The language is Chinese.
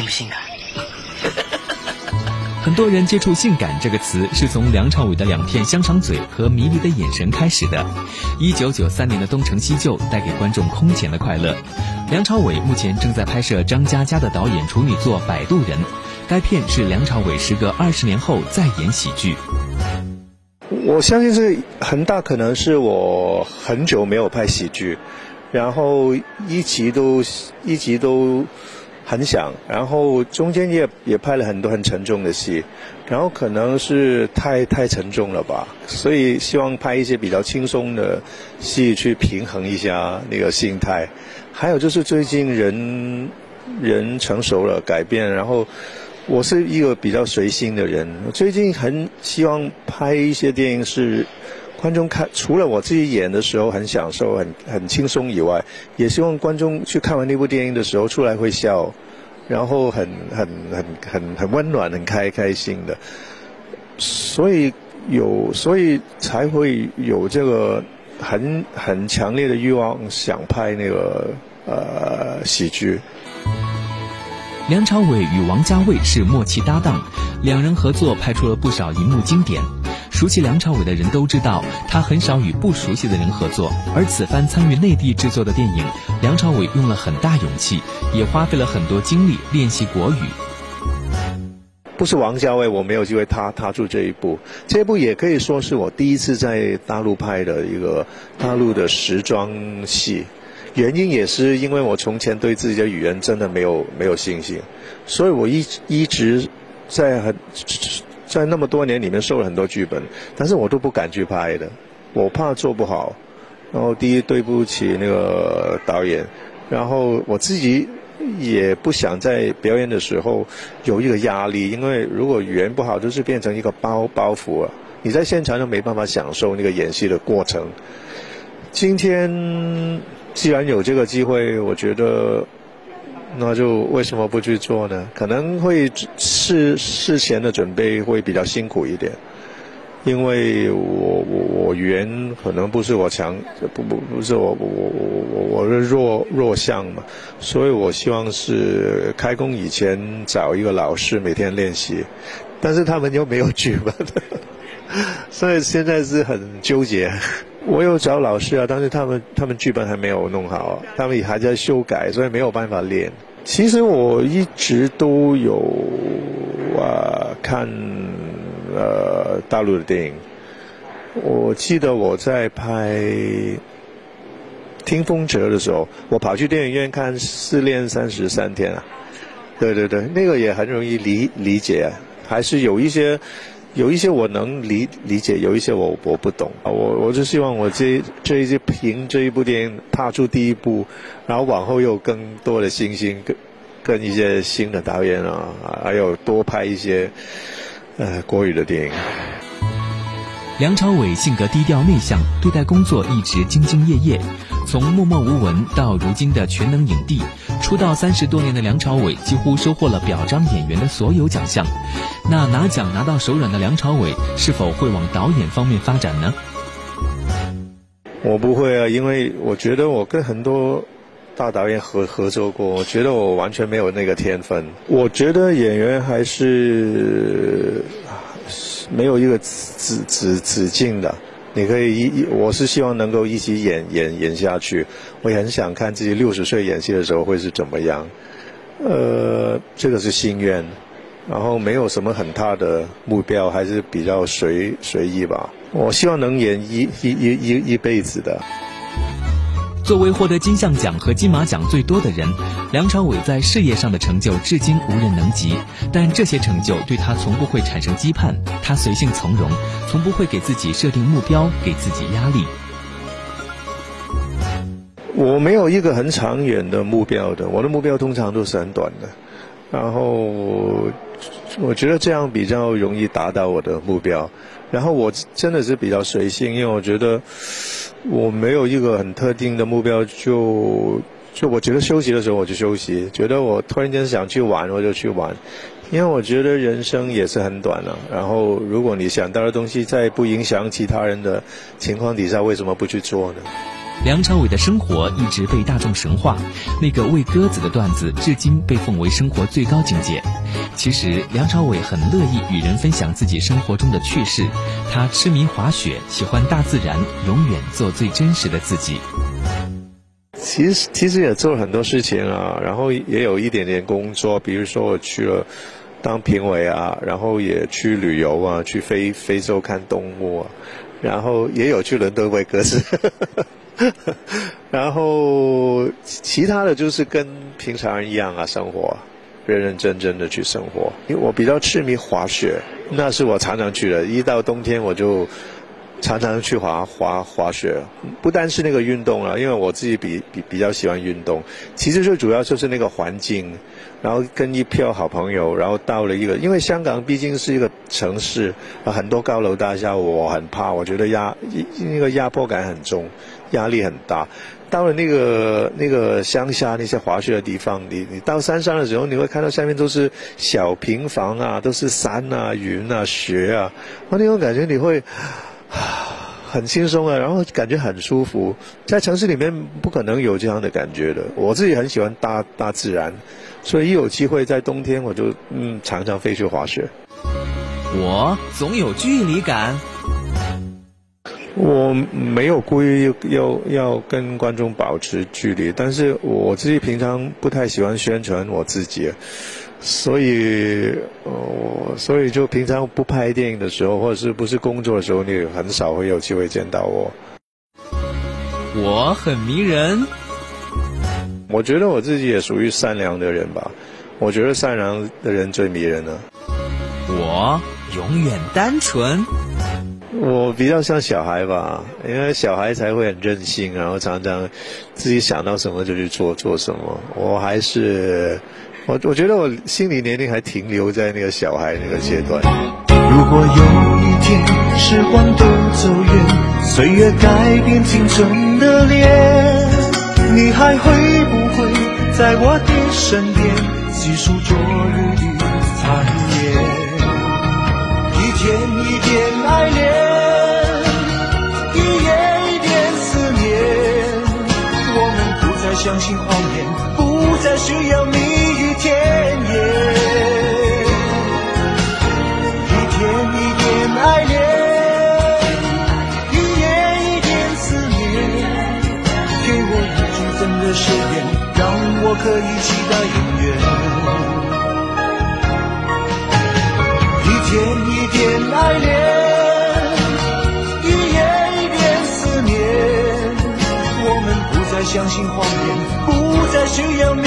性不性感？很多人接触“性感”这个词，是从梁朝伟的两片香肠嘴和迷离的眼神开始的。一九九三年的《东成西就》带给观众空前的快乐。梁朝伟目前正在拍摄张嘉佳的导演处女作《摆渡人》，该片是梁朝伟时隔二十年后再演喜剧。我相信是很大可能是我很久没有拍喜剧，然后一集都一集都。很想，然后中间也也拍了很多很沉重的戏，然后可能是太太沉重了吧，所以希望拍一些比较轻松的戏去平衡一下那个心态。还有就是最近人人成熟了，改变，然后我是一个比较随心的人，最近很希望拍一些电影是观众看，除了我自己演的时候很享受、很很轻松以外，也希望观众去看完那部电影的时候出来会笑。然后很很很很很温暖，很开开心的，所以有所以才会有这个很很强烈的欲望，想拍那个呃喜剧。梁朝伟与王家卫是默契搭档，两人合作拍出了不少荧幕经典。熟悉梁朝伟的人都知道，他很少与不熟悉的人合作。而此番参与内地制作的电影，梁朝伟用了很大勇气，也花费了很多精力练习国语。不是王家卫，我没有机会踏踏出这一步。这部也可以说是我第一次在大陆拍的一个大陆的时装戏，原因也是因为我从前对自己的语言真的没有没有信心，所以我一一直在很。在那么多年里面受了很多剧本，但是我都不敢去拍的，我怕做不好。然后第一对不起那个导演，然后我自己也不想在表演的时候有一个压力，因为如果语言不好，就是变成一个包包袱了。你在现场就没办法享受那个演戏的过程。今天既然有这个机会，我觉得。那就为什么不去做呢？可能会事事前的准备会比较辛苦一点，因为我我我语言可能不是我强，不不不是我我我我我是弱弱项嘛，所以我希望是开工以前找一个老师每天练习，但是他们又没有剧本，所以现在是很纠结。我有找老师啊，但是他们他们剧本还没有弄好，他们也还在修改，所以没有办法练。其实我一直都有啊看呃大陆的电影。我记得我在拍《听风者》的时候，我跑去电影院看《失恋三十三天》啊。对对对，那个也很容易理理解，还是有一些。有一些我能理理解，有一些我我不懂啊。我我就希望我这这一些凭这一部电影踏出第一步，然后往后有更多的信心，跟跟一些新的导演啊，还有多拍一些呃国语的电影。梁朝伟性格低调内向，对待工作一直兢兢业业。从默默无闻到如今的全能影帝，出道三十多年的梁朝伟几乎收获了表彰演员的所有奖项。那拿奖拿到手软的梁朝伟，是否会往导演方面发展呢？我不会啊，因为我觉得我跟很多大导演合合作过，我觉得我完全没有那个天分。我觉得演员还是没有一个止止止止境的。你可以一一，我是希望能够一起演演演下去。我也很想看自己六十岁演戏的时候会是怎么样。呃，这个是心愿，然后没有什么很大的目标，还是比较随随意吧。我希望能演一一一一一辈子的。作为获得金像奖和金马奖最多的人，梁朝伟在事业上的成就至今无人能及。但这些成就对他从不会产生羁绊，他随性从容，从不会给自己设定目标，给自己压力。我没有一个很长远的目标的，我的目标通常都是很短的。然后我觉得这样比较容易达到我的目标。然后我真的是比较随性，因为我觉得。我没有一个很特定的目标，就就我觉得休息的时候我就休息，觉得我突然间想去玩我就去玩，因为我觉得人生也是很短的。然后如果你想到的东西在不影响其他人的情况底下，为什么不去做呢？梁朝伟的生活一直被大众神化，那个喂鸽子的段子至今被奉为生活最高境界。其实，梁朝伟很乐意与人分享自己生活中的趣事。他痴迷滑雪，喜欢大自然，永远做最真实的自己。其实，其实也做了很多事情啊，然后也有一点点工作，比如说我去了当评委啊，然后也去旅游啊，去非非洲看动物啊，然后也有去伦敦喂鸽子。然后其他的就是跟平常人一样啊，生活，认认真真的去生活。因为我比较痴迷滑雪，那是我常常去的。一到冬天我就常常去滑滑滑雪。不单是那个运动了，因为我自己比比比较喜欢运动。其实最主要就是那个环境，然后跟一票好朋友，然后到了一个，因为香港毕竟是一个城市，很多高楼大厦，我很怕，我觉得压那个压迫感很重。压力很大，到了那个那个乡下那些滑雪的地方，你你到山上的时候，你会看到下面都是小平房啊，都是山啊、云啊、雪啊，那种感觉你会啊很轻松啊，然后感觉很舒服。在城市里面不可能有这样的感觉的。我自己很喜欢大大自然，所以一有机会在冬天，我就嗯常常飞去滑雪。我总有距离感。我没有故意要要跟观众保持距离，但是我自己平常不太喜欢宣传我自己，所以，我所以就平常不拍电影的时候，或者是不是工作的时候，你很少会有机会见到我。我很迷人，我觉得我自己也属于善良的人吧，我觉得善良的人最迷人了。我永远单纯。我比较像小孩吧，因为小孩才会很任性，然后常常自己想到什么就去做做什么。我还是我，我觉得我心理年龄还停留在那个小孩那个阶段。如果有一天时光都走远，岁月改变青春的脸，你还会不会在我的身边细数昨日的残需要蜜语甜言。一天一点爱恋，一夜一点思念。给我一句真的誓言，让我可以期待永远。一天一点爱恋，一夜一点思念。我们不再相信谎言。不再需要蜜